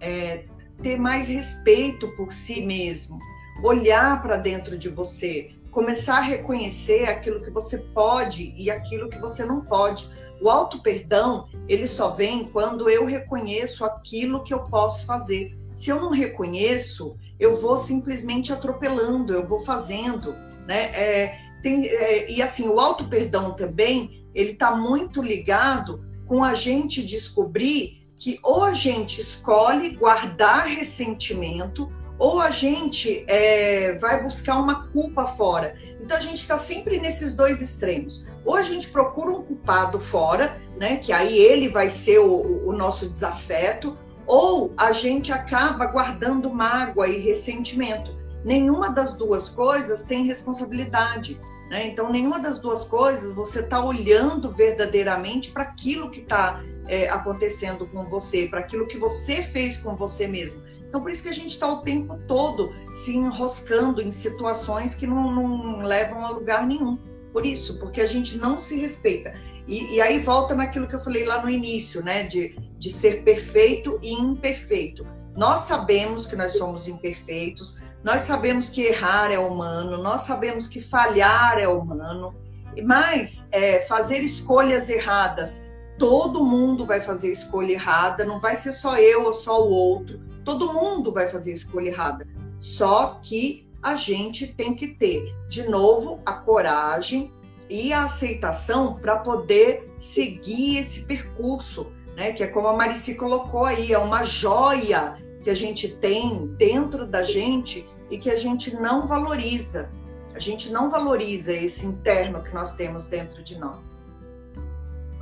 é, ter mais respeito por si mesmo, olhar para dentro de você, começar a reconhecer aquilo que você pode e aquilo que você não pode. O auto perdão, ele só vem quando eu reconheço aquilo que eu posso fazer. Se eu não reconheço, eu vou simplesmente atropelando, eu vou fazendo, né? É, tem, é, e assim, o auto perdão também ele está muito ligado com a gente descobrir que ou a gente escolhe guardar ressentimento ou a gente é, vai buscar uma culpa fora. Então a gente está sempre nesses dois extremos. Ou a gente procura um culpado fora, né? Que aí ele vai ser o, o nosso desafeto, ou a gente acaba guardando mágoa e ressentimento. Nenhuma das duas coisas tem responsabilidade. Né? Então, nenhuma das duas coisas você está olhando verdadeiramente para aquilo que está é, acontecendo com você, para aquilo que você fez com você mesmo. Então, por isso que a gente está o tempo todo se enroscando em situações que não, não, levam a lugar nenhum. Por isso, porque a gente não se respeita. E, e aí volta naquilo que eu falei lá no início, né? De, de ser perfeito e imperfeito. Nós sabemos que nós somos imperfeitos, nós sabemos que errar é humano, nós sabemos que falhar é humano, mas é, fazer escolhas erradas, todo mundo vai fazer escolha errada, não vai ser só eu ou só o outro, todo mundo vai fazer escolha errada. Só que a gente tem que ter, de novo, a coragem e a aceitação para poder seguir esse percurso, né? Que é como a Marici colocou aí, é uma joia que a gente tem dentro da gente e que a gente não valoriza. A gente não valoriza esse interno que nós temos dentro de nós.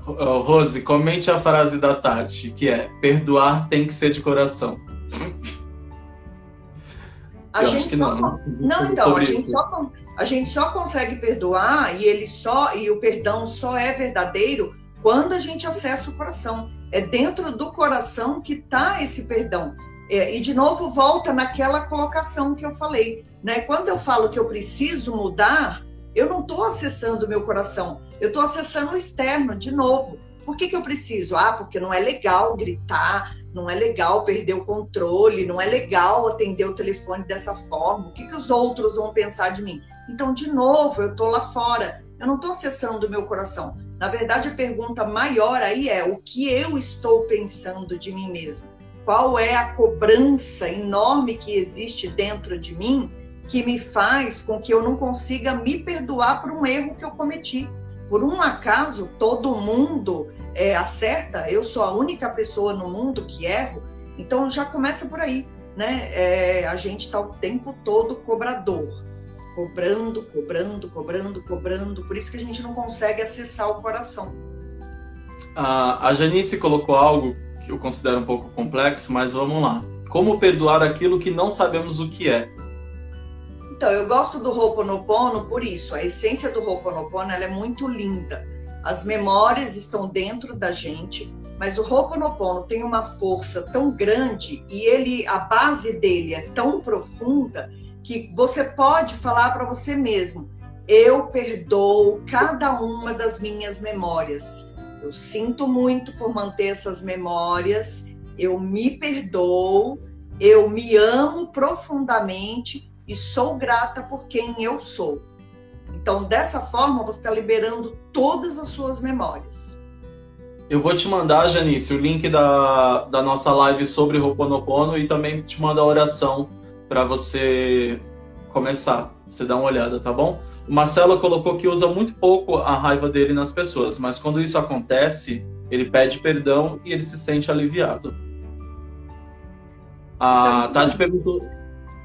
Rose, comente a frase da Tati, que é: perdoar tem que ser de coração. A gente só não, não então a gente só a gente só consegue perdoar e ele só e o perdão só é verdadeiro quando a gente acessa o coração. É dentro do coração que está esse perdão. É, e de novo volta naquela colocação que eu falei, né? Quando eu falo que eu preciso mudar, eu não estou acessando o meu coração, eu estou acessando o externo de novo. Por que, que eu preciso? Ah, porque não é legal gritar, não é legal perder o controle, não é legal atender o telefone dessa forma. O que, que os outros vão pensar de mim? Então, de novo, eu estou lá fora, eu não estou acessando o meu coração. Na verdade, a pergunta maior aí é: o que eu estou pensando de mim mesmo? Qual é a cobrança enorme que existe dentro de mim que me faz com que eu não consiga me perdoar por um erro que eu cometi. Por um acaso, todo mundo é, acerta, eu sou a única pessoa no mundo que erro, então já começa por aí, né? É, a gente está o tempo todo cobrador, cobrando, cobrando, cobrando, cobrando, por isso que a gente não consegue acessar o coração. A, a Janice colocou algo que eu considero um pouco complexo, mas vamos lá. Como perdoar aquilo que não sabemos o que é? Então, eu gosto do Ho'oponopono por isso. A essência do Ho'oponopono ela é muito linda. As memórias estão dentro da gente, mas o Ho'oponopono tem uma força tão grande e ele a base dele é tão profunda que você pode falar para você mesmo: eu perdoo cada uma das minhas memórias. Eu sinto muito por manter essas memórias, eu me perdoo, eu me amo profundamente e sou grata por quem eu sou. Então, dessa forma, você está liberando todas as suas memórias. Eu vou te mandar, Janice, o link da, da nossa live sobre Ho'oponopono e também te mando a oração para você começar. Você dá uma olhada, tá bom? O Marcelo colocou que usa muito pouco a raiva dele nas pessoas, mas quando isso acontece, ele pede perdão e ele se sente aliviado. A é Tati perguntou.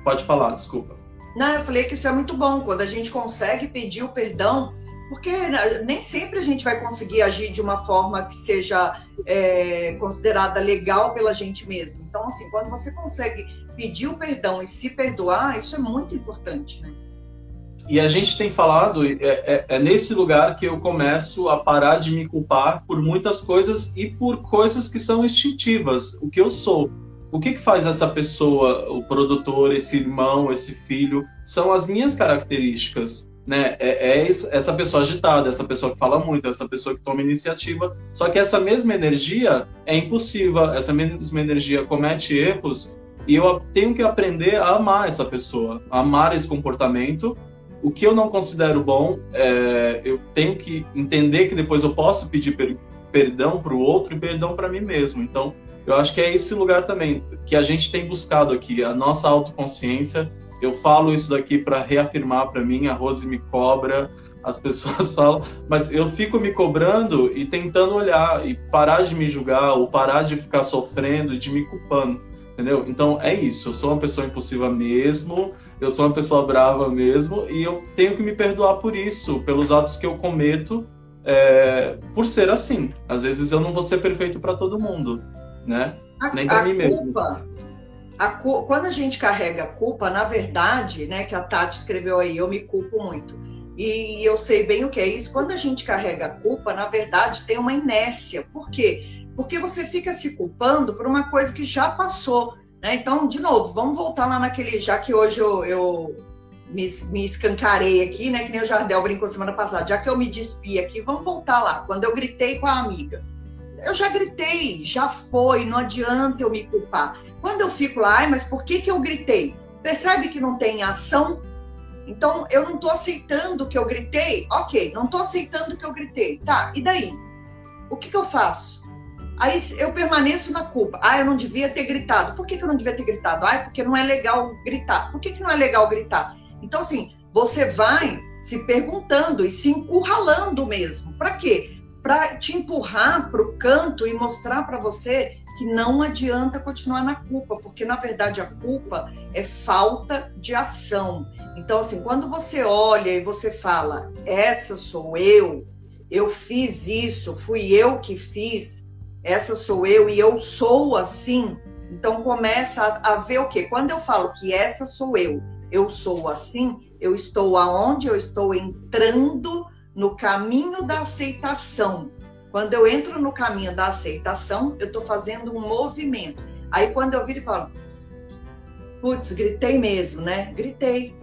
Pode falar, desculpa. Não, eu falei que isso é muito bom, quando a gente consegue pedir o perdão, porque nem sempre a gente vai conseguir agir de uma forma que seja é, considerada legal pela gente mesmo. Então, assim, quando você consegue pedir o perdão e se perdoar, isso é muito importante, né? E a gente tem falado, é, é, é, nesse lugar que eu começo a parar de me culpar por muitas coisas e por coisas que são instintivas, o que eu sou. O que, que faz essa pessoa, o produtor, esse irmão, esse filho, são as minhas características. Né? É, é essa pessoa agitada, essa pessoa que fala muito, essa pessoa que toma iniciativa. Só que essa mesma energia é impulsiva, essa mesma energia comete erros e eu tenho que aprender a amar essa pessoa, amar esse comportamento o que eu não considero bom, é, eu tenho que entender que depois eu posso pedir per, perdão para o outro e perdão para mim mesmo. Então, eu acho que é esse lugar também que a gente tem buscado aqui, a nossa autoconsciência. Eu falo isso daqui para reafirmar para mim, a Rose me cobra, as pessoas falam, mas eu fico me cobrando e tentando olhar e parar de me julgar ou parar de ficar sofrendo e de me culpando. Entendeu? Então é isso. Eu sou uma pessoa impulsiva mesmo, eu sou uma pessoa brava mesmo, e eu tenho que me perdoar por isso, pelos atos que eu cometo, é, por ser assim. Às vezes eu não vou ser perfeito para todo mundo, né? A, Nem para mim culpa, mesmo. A, quando a gente carrega a culpa, na verdade, né, que a Tati escreveu aí, eu me culpo muito. E eu sei bem o que é isso. Quando a gente carrega a culpa, na verdade, tem uma inércia. Por quê? Porque você fica se culpando por uma coisa que já passou. Né? Então, de novo, vamos voltar lá naquele. Já que hoje eu, eu me, me escancarei aqui, né? Que nem o Jardel brincou semana passada. Já que eu me despi aqui, vamos voltar lá. Quando eu gritei com a amiga. Eu já gritei, já foi, não adianta eu me culpar. Quando eu fico lá, mas por que, que eu gritei? Percebe que não tem ação? Então, eu não estou aceitando que eu gritei. Ok, não estou aceitando que eu gritei. Tá, e daí? O que, que eu faço? Aí eu permaneço na culpa. Ah, eu não devia ter gritado. Por que, que eu não devia ter gritado? Ah, porque não é legal gritar. Por que, que não é legal gritar? Então, assim, você vai se perguntando e se encurralando mesmo. Para quê? Para te empurrar para o canto e mostrar para você que não adianta continuar na culpa, porque na verdade a culpa é falta de ação. Então, assim, quando você olha e você fala, essa sou eu, eu fiz isso, fui eu que fiz, essa sou eu e eu sou assim, então começa a, a ver o quê? Quando eu falo que essa sou eu, eu sou assim, eu estou aonde? Eu estou entrando no caminho da aceitação. Quando eu entro no caminho da aceitação, eu estou fazendo um movimento. Aí quando eu viro e falo, putz, gritei mesmo, né? Gritei.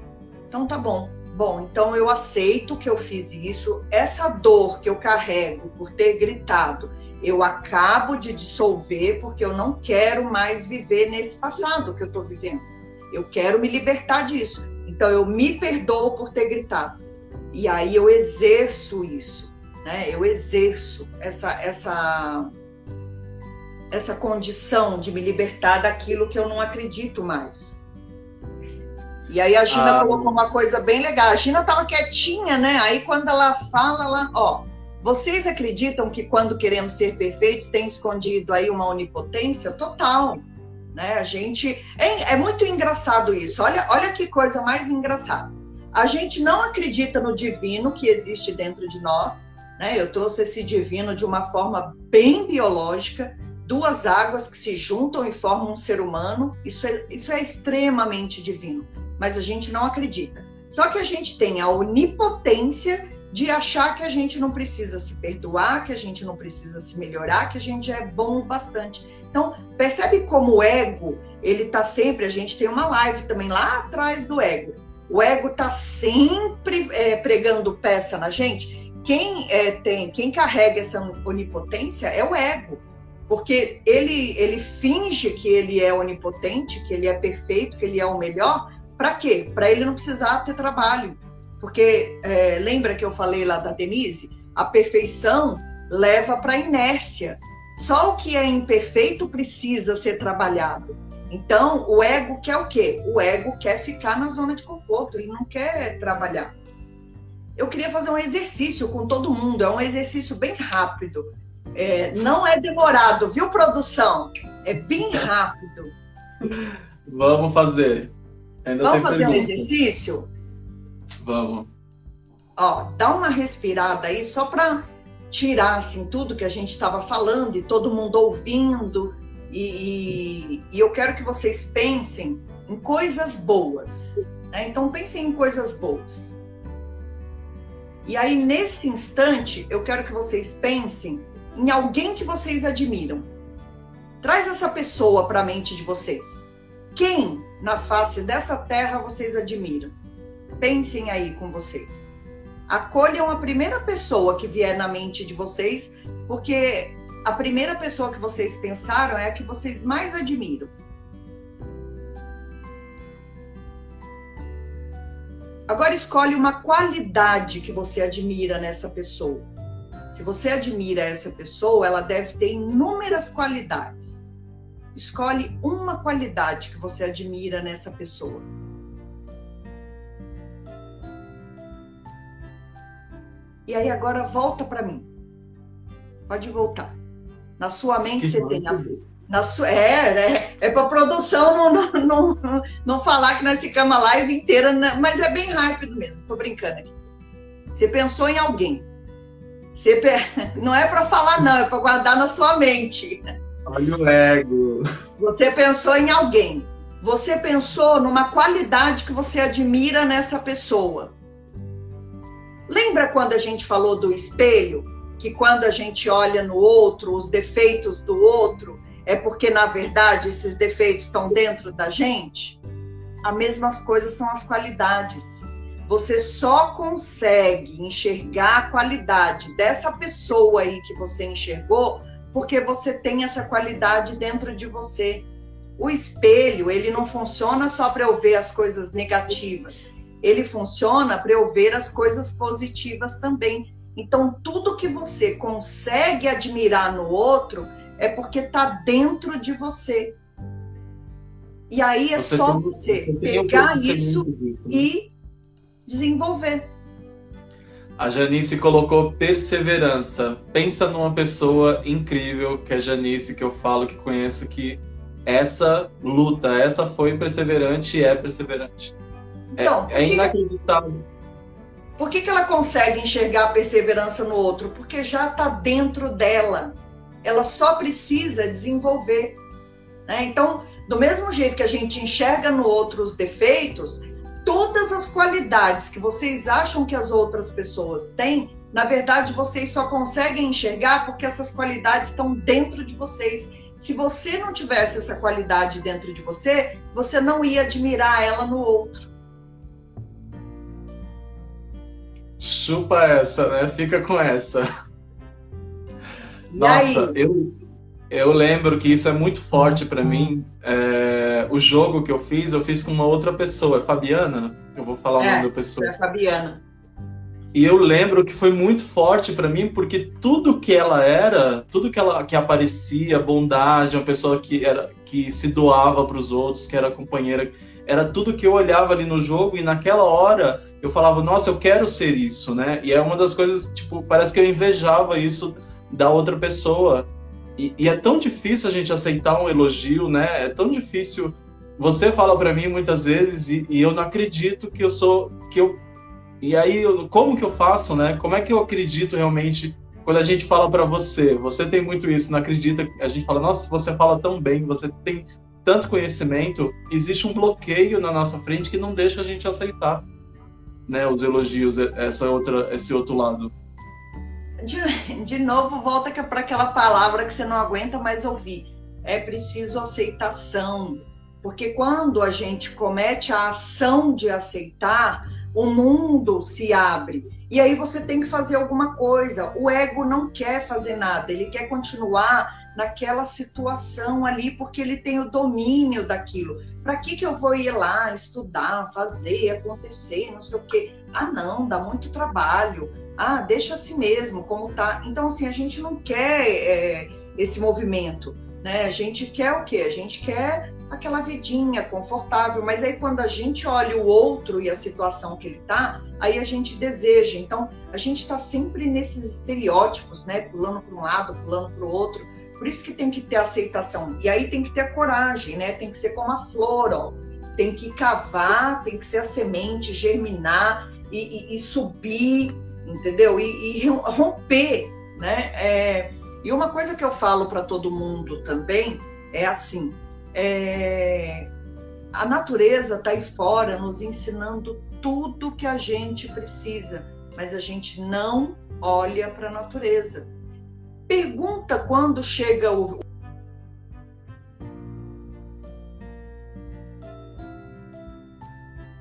Então tá bom. Bom, então eu aceito que eu fiz isso. Essa dor que eu carrego por ter gritado, eu acabo de dissolver porque eu não quero mais viver nesse passado que eu estou vivendo. Eu quero me libertar disso. Então eu me perdoo por ter gritado. E aí eu exerço isso né? Eu exerço essa essa essa condição de me libertar daquilo que eu não acredito mais. E aí a Gina ah, colocou uma coisa bem legal. A Gina estava quietinha, né? Aí quando ela fala, ela, ó, vocês acreditam que quando queremos ser perfeitos tem escondido aí uma onipotência total, né? A gente é, é muito engraçado isso. Olha, olha que coisa mais engraçada. A gente não acredita no divino que existe dentro de nós, né? Eu trouxe esse divino de uma forma bem biológica, duas águas que se juntam e formam um ser humano. Isso é, isso é extremamente divino, mas a gente não acredita. Só que a gente tem a onipotência de achar que a gente não precisa se perdoar, que a gente não precisa se melhorar, que a gente é bom bastante. Então, percebe como o ego, ele tá sempre, a gente tem uma live também lá atrás do ego. O ego tá sempre é, pregando peça na gente quem é, tem, quem carrega essa onipotência é o ego, porque ele ele finge que ele é onipotente, que ele é perfeito, que ele é o melhor. Para quê? Para ele não precisar ter trabalho, porque é, lembra que eu falei lá da Denise? A perfeição leva para a inércia. Só o que é imperfeito precisa ser trabalhado. Então, o ego quer o quê? O ego quer ficar na zona de conforto, ele não quer trabalhar eu queria fazer um exercício com todo mundo. É um exercício bem rápido. É, não é demorado, viu, produção? É bem rápido. Vamos fazer. Ainda Vamos fazer pergunta. um exercício? Vamos. Ó, dá uma respirada aí só para tirar assim tudo que a gente estava falando e todo mundo ouvindo. E, e, e, eu quero que vocês pensem em coisas boas. Né? Então pensem em coisas boas. E aí, nesse instante, eu quero que vocês pensem em alguém que vocês admiram. Traz essa pessoa para a mente de vocês. Quem na face dessa terra vocês admiram? Pensem aí com vocês. Acolham a primeira pessoa que vier na mente de vocês, porque a primeira pessoa que vocês pensaram é a que vocês mais admiram. Agora escolhe uma qualidade que você admira nessa pessoa. Se você admira essa pessoa, ela deve ter inúmeras qualidades. Escolhe uma qualidade que você admira nessa pessoa. E aí agora volta para mim. Pode voltar. Na sua mente que você tem a, Na sua, é, é, é para produção não, não, não, não falar que nós ficamos a live inteira, né? mas é bem rápido mesmo, tô brincando aqui. Você pensou em alguém. Você, não é para falar, não, é para guardar na sua mente. Olha o ego. Você pensou em alguém. Você pensou numa qualidade que você admira nessa pessoa. Lembra quando a gente falou do espelho? Que quando a gente olha no outro, os defeitos do outro, é porque, na verdade, esses defeitos estão dentro da gente? As mesmas coisas são as qualidades. Você só consegue enxergar a qualidade dessa pessoa aí que você enxergou porque você tem essa qualidade dentro de você. O espelho, ele não funciona só para eu ver as coisas negativas. Ele funciona para eu ver as coisas positivas também. Então, tudo que você consegue admirar no outro é porque está dentro de você. E aí é você só você, você pegar isso e desenvolver. A Janice colocou perseverança. Pensa numa pessoa incrível que é a Janice, que eu falo, que conheço, que essa luta, essa foi perseverante e é perseverante. É, então, é, é inacreditável. Por que, que ela consegue enxergar a perseverança no outro? Porque já está dentro dela. Ela só precisa desenvolver. Né? Então, do mesmo jeito que a gente enxerga no outro os defeitos, todas as qualidades que vocês acham que as outras pessoas têm, na verdade, vocês só conseguem enxergar porque essas qualidades estão dentro de vocês. Se você não tivesse essa qualidade dentro de você, você não ia admirar ela no outro. Chupa essa, né? Fica com essa. E Nossa, aí? eu eu lembro que isso é muito forte para mim. É, o jogo que eu fiz, eu fiz com uma outra pessoa, Fabiana. Eu vou falar o é, nome da pessoa. É Fabiana. E eu lembro que foi muito forte para mim, porque tudo que ela era, tudo que ela que aparecia, bondade, uma pessoa que era que se doava para os outros, que era companheira, era tudo que eu olhava ali no jogo e naquela hora eu falava, nossa, eu quero ser isso, né? E é uma das coisas, tipo, parece que eu invejava isso da outra pessoa. E, e, é tão difícil a gente aceitar um elogio, né? É tão difícil. Você fala para mim muitas vezes e, e, eu não acredito que eu sou que eu. E aí, como que eu faço, né? Como é que eu acredito realmente quando a gente fala para você? Você tem muito isso, não acredita? A gente fala, nossa, você fala tão bem, você tem tanto conhecimento. Existe um bloqueio na nossa frente que não deixa a gente aceitar, né? Os elogios, essa outra, esse outro lado de, de novo, volta para aquela palavra que você não aguenta mais ouvir. É preciso aceitação. Porque quando a gente comete a ação de aceitar, o mundo se abre. E aí você tem que fazer alguma coisa. O ego não quer fazer nada, ele quer continuar naquela situação ali, porque ele tem o domínio daquilo. Para que, que eu vou ir lá estudar, fazer, acontecer, não sei o quê? Ah, não, dá muito trabalho ah, deixa assim mesmo, como tá. Então, assim, a gente não quer é, esse movimento, né? A gente quer o quê? A gente quer aquela vidinha confortável, mas aí quando a gente olha o outro e a situação que ele tá, aí a gente deseja. Então, a gente está sempre nesses estereótipos, né? Pulando para um lado, pulando para o outro. Por isso que tem que ter aceitação. E aí tem que ter coragem, né? Tem que ser como a flor, ó. Tem que cavar, tem que ser a semente, germinar e, e, e subir entendeu? E, e romper, né? É, e uma coisa que eu falo para todo mundo também é assim: é, a natureza está aí fora nos ensinando tudo que a gente precisa, mas a gente não olha para a natureza. Pergunta quando chega o,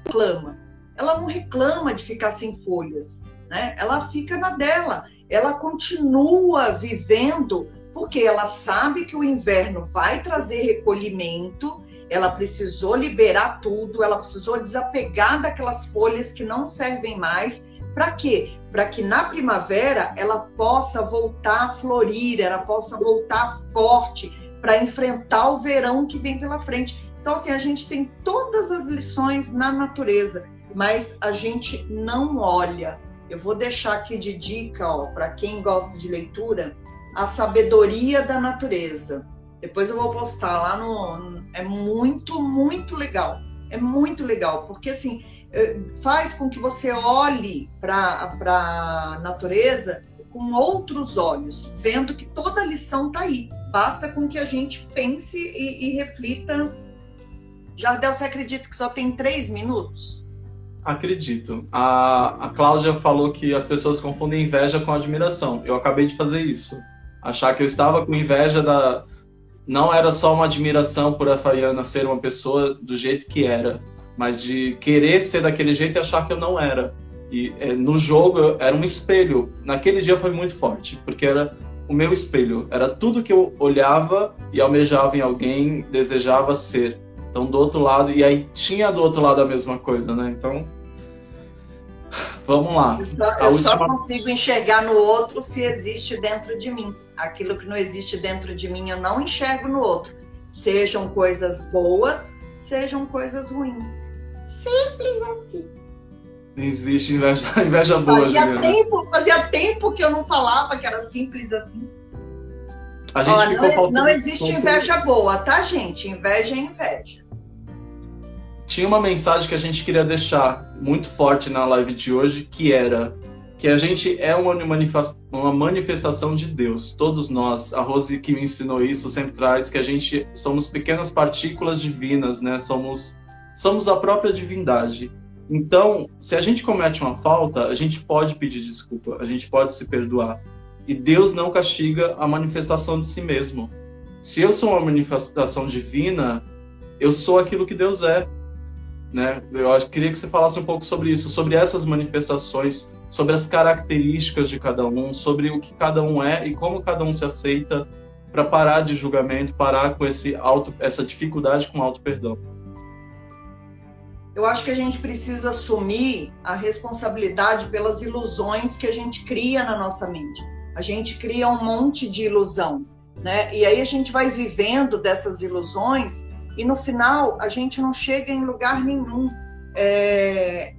reclama. Ela não reclama de ficar sem folhas né? Ela fica na dela, ela continua vivendo porque ela sabe que o inverno vai trazer recolhimento, ela precisou liberar tudo, ela precisou desapegar daquelas folhas que não servem mais. Para quê? Para que na primavera ela possa voltar a florir, ela possa voltar forte para enfrentar o verão que vem pela frente. Então, assim, a gente tem todas as lições na natureza, mas a gente não olha eu vou deixar aqui de dica, para quem gosta de leitura, A Sabedoria da Natureza. Depois eu vou postar lá no. É muito, muito legal. É muito legal, porque assim faz com que você olhe para a natureza com outros olhos, vendo que toda a lição está aí. Basta com que a gente pense e, e reflita. Jardel, você acredita que só tem três minutos? Acredito. A, a Cláudia falou que as pessoas confundem inveja com admiração. Eu acabei de fazer isso. Achar que eu estava com inveja da. Não era só uma admiração por a Fariana ser uma pessoa do jeito que era, mas de querer ser daquele jeito e achar que eu não era. E é, no jogo era um espelho. Naquele dia foi muito forte, porque era o meu espelho. Era tudo que eu olhava e almejava em alguém, desejava ser. Então, do outro lado, e aí tinha do outro lado a mesma coisa, né? Então, vamos lá. Eu, só, eu última... só, consigo enxergar no outro se existe dentro de mim. Aquilo que não existe dentro de mim, eu não enxergo no outro. Sejam coisas boas, sejam coisas ruins. Simples assim. Não existe inveja, inveja boa, fazia tempo, fazia tempo que eu não falava que era simples assim. A gente Ó, não, não existe inveja boa, tá, gente? Inveja é inveja tinha uma mensagem que a gente queria deixar muito forte na live de hoje, que era que a gente é uma manifestação de Deus. Todos nós, a Rose que me ensinou isso sempre traz que a gente somos pequenas partículas divinas, né? Somos somos a própria divindade. Então, se a gente comete uma falta, a gente pode pedir desculpa, a gente pode se perdoar. E Deus não castiga a manifestação de si mesmo. Se eu sou uma manifestação divina, eu sou aquilo que Deus é. Né? Eu queria que você falasse um pouco sobre isso, sobre essas manifestações, sobre as características de cada um, sobre o que cada um é e como cada um se aceita para parar de julgamento, parar com esse auto, essa dificuldade com auto perdão. Eu acho que a gente precisa assumir a responsabilidade pelas ilusões que a gente cria na nossa mente. A gente cria um monte de ilusão, né? E aí a gente vai vivendo dessas ilusões e no final a gente não chega em lugar nenhum. É...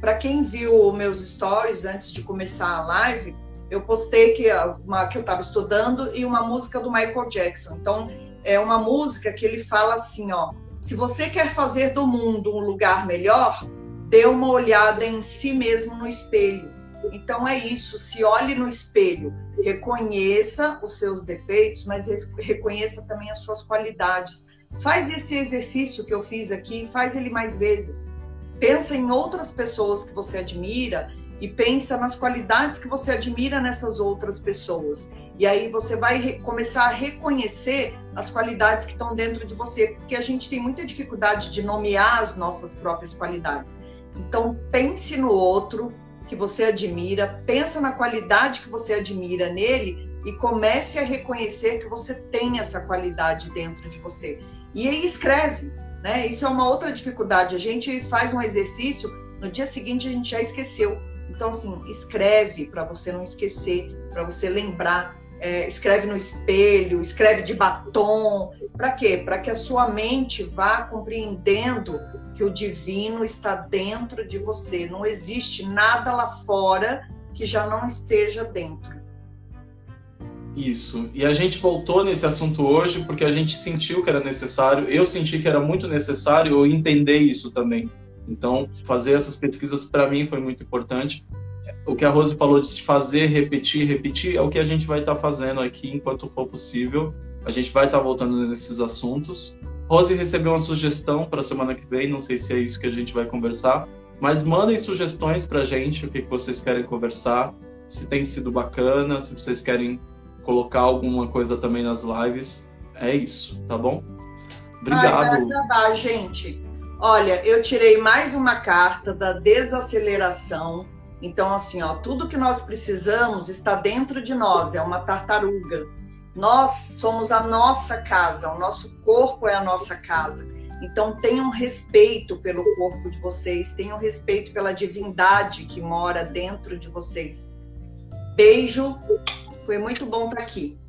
Para quem viu meus stories antes de começar a live, eu postei que, uma, que eu estava estudando e uma música do Michael Jackson. Então, é uma música que ele fala assim, ó, se você quer fazer do mundo um lugar melhor, dê uma olhada em si mesmo no espelho. Então é isso, se olhe no espelho, reconheça os seus defeitos, mas reconheça também as suas qualidades. Faz esse exercício que eu fiz aqui, faz ele mais vezes. Pensa em outras pessoas que você admira e pensa nas qualidades que você admira nessas outras pessoas. E aí você vai começar a reconhecer as qualidades que estão dentro de você, porque a gente tem muita dificuldade de nomear as nossas próprias qualidades. Então pense no outro que você admira, pensa na qualidade que você admira nele e comece a reconhecer que você tem essa qualidade dentro de você. E aí escreve, né? Isso é uma outra dificuldade. A gente faz um exercício, no dia seguinte a gente já esqueceu. Então, assim, escreve para você não esquecer, para você lembrar. É, escreve no espelho, escreve de batom. Para quê? Para que a sua mente vá compreendendo que o divino está dentro de você. Não existe nada lá fora que já não esteja dentro. Isso. E a gente voltou nesse assunto hoje porque a gente sentiu que era necessário, eu senti que era muito necessário eu entender isso também. Então, fazer essas pesquisas para mim foi muito importante. O que a Rose falou de fazer, repetir, repetir, é o que a gente vai estar tá fazendo aqui enquanto for possível. A gente vai estar tá voltando nesses assuntos. Rose recebeu uma sugestão para a semana que vem, não sei se é isso que a gente vai conversar, mas mandem sugestões para a gente, o que, que vocês querem conversar, se tem sido bacana, se vocês querem colocar alguma coisa também nas lives. É isso, tá bom? Obrigado. Ai, gente. Olha, eu tirei mais uma carta da desaceleração. Então, assim, ó, tudo que nós precisamos está dentro de nós, é uma tartaruga. Nós somos a nossa casa, o nosso corpo é a nossa casa. Então, tenham respeito pelo corpo de vocês, tenham respeito pela divindade que mora dentro de vocês. Beijo, foi muito bom estar aqui.